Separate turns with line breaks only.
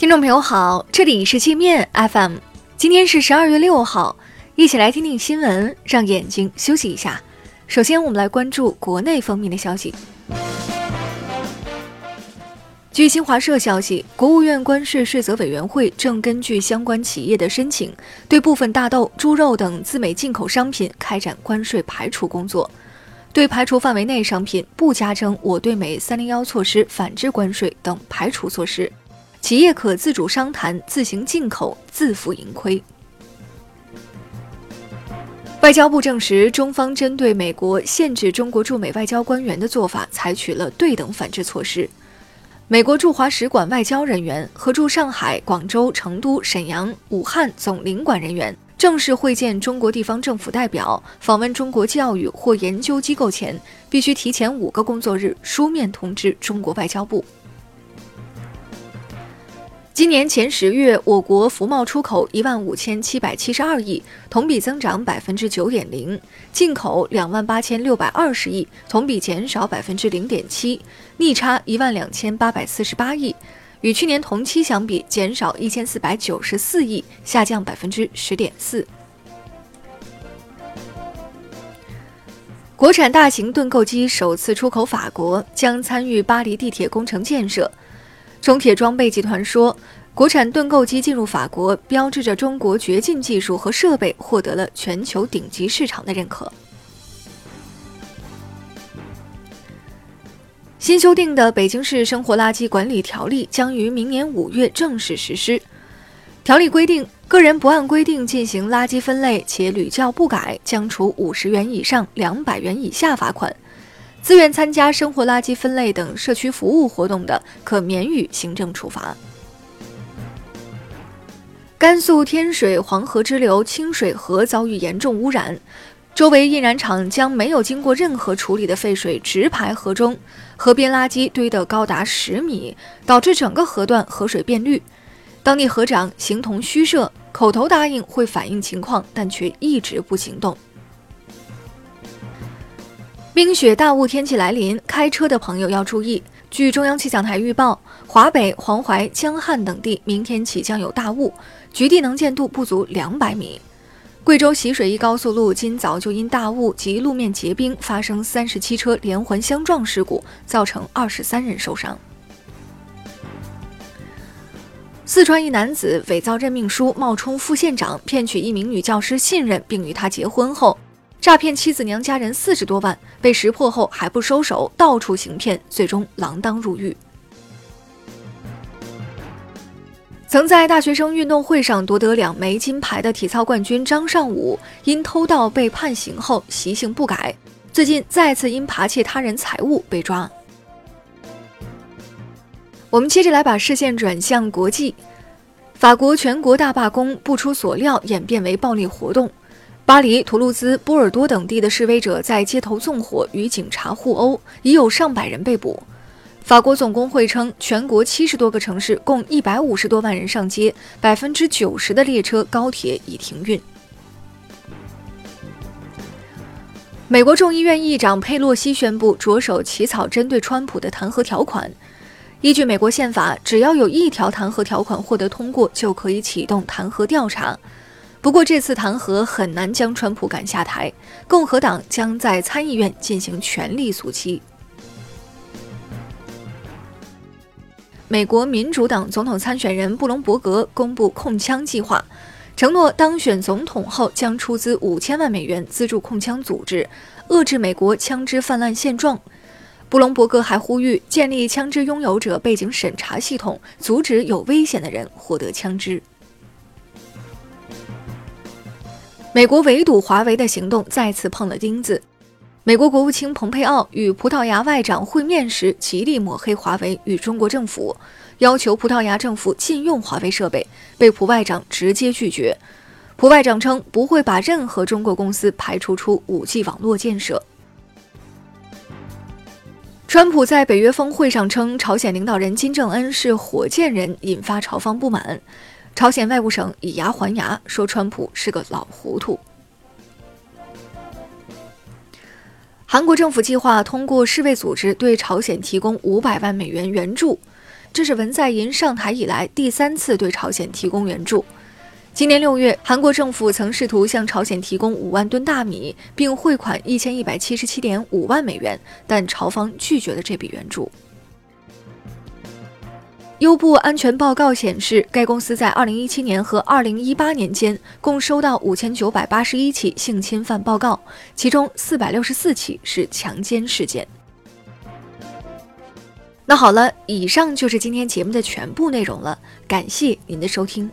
听众朋友好，这里是界面 FM，今天是十二月六号，一起来听听新闻，让眼睛休息一下。首先，我们来关注国内方面的消息。据新华社消息，国务院关税税则委员会正根据相关企业的申请，对部分大豆、猪肉等自美进口商品开展关税排除工作。对排除范围内商品不加征我对美三零幺措施反制关税等排除措施。企业可自主商谈，自行进口，自负盈亏。外交部证实，中方针对美国限制中国驻美外交官员的做法，采取了对等反制措施。美国驻华使馆外交人员和驻上海、广州、成都、沈阳、武汉总领馆人员正式会见中国地方政府代表，访问中国教育或研究机构前，必须提前五个工作日书面通知中国外交部。今年前十月，我国服贸出口一万五千七百七十二亿，同比增长百分之九点零；进口两万八千六百二十亿，同比减少百分之零点七，逆差一万两千八百四十八亿，与去年同期相比减少一千四百九十四亿，下降百分之十点四。国产大型盾构机首次出口法国，将参与巴黎地铁工程建设。中铁装备集团说，国产盾构机进入法国，标志着中国掘进技术和设备获得了全球顶级市场的认可。新修订的《北京市生活垃圾管理条例》将于明年五月正式实施。条例规定，个人不按规定进行垃圾分类且屡教不改，将处五十元以上两百元以下罚款。自愿参加生活垃圾分类等社区服务活动的，可免予行政处罚。甘肃天水黄河支流清水河遭遇严重污染，周围印染厂将没有经过任何处理的废水直排河中，河边垃圾堆得高达十米，导致整个河段河水变绿。当地河长形同虚设，口头答应会反映情况，但却一直不行动。冰雪大雾天气来临，开车的朋友要注意。据中央气象台预报，华北、黄淮、江汉等地明天起将有大雾，局地能见度不足两百米。贵州习水一高速路今早就因大雾及路面结冰发生三十七车连环相撞事故，造成二十三人受伤。四川一男子伪造任命书，冒充副县长，骗取一名女教师信任，并与她结婚后。诈骗妻子娘家人四十多万，被识破后还不收手，到处行骗，最终锒铛入狱。曾在大学生运动会上夺得两枚金牌的体操冠军张尚武，因偷盗被判刑后习性不改，最近再次因扒窃他人财物被抓。我们接着来把视线转向国际，法国全国大罢工不出所料演变为暴力活动。巴黎、图卢兹、波尔多等地的示威者在街头纵火，与警察互殴，已有上百人被捕。法国总工会称，全国七十多个城市，共一百五十多万人上街，百分之九十的列车、高铁已停运。美国众议院议长佩洛西宣布着手起草针对川普的弹劾条款。依据美国宪法，只要有一条弹劾条款获得通过，就可以启动弹劾调查。不过，这次弹劾很难将川普赶下台，共和党将在参议院进行全力阻击。美国民主党总统参选人布隆伯格公布控枪计划，承诺当选总统后将出资五千万美元资助控枪组织，遏制美国枪支泛滥现状。布隆伯格还呼吁建立枪支拥有者背景审查系统，阻止有危险的人获得枪支。美国围堵华为的行动再次碰了钉子。美国国务卿蓬佩奥与葡萄牙外长会面时，极力抹黑华为与中国政府，要求葡萄牙政府禁用华为设备，被葡外长直接拒绝。葡外长称不会把任何中国公司排除出 5G 网络建设。川普在北约峰会上称，朝鲜领导人金正恩是火箭人，引发朝方不满。朝鲜外务省以牙还牙，说川普是个老糊涂。韩国政府计划通过世卫组织对朝鲜提供五百万美元援助。这是文在寅上台以来第三次对朝鲜提供援助。今年六月，韩国政府曾试图向朝鲜提供五万吨大米，并汇款一千一百七十七点五万美元，但朝方拒绝了这笔援助。优步安全报告显示，该公司在2017年和2018年间共收到5981起性侵犯报告，其中464起是强奸事件。那好了，以上就是今天节目的全部内容了，感谢您的收听。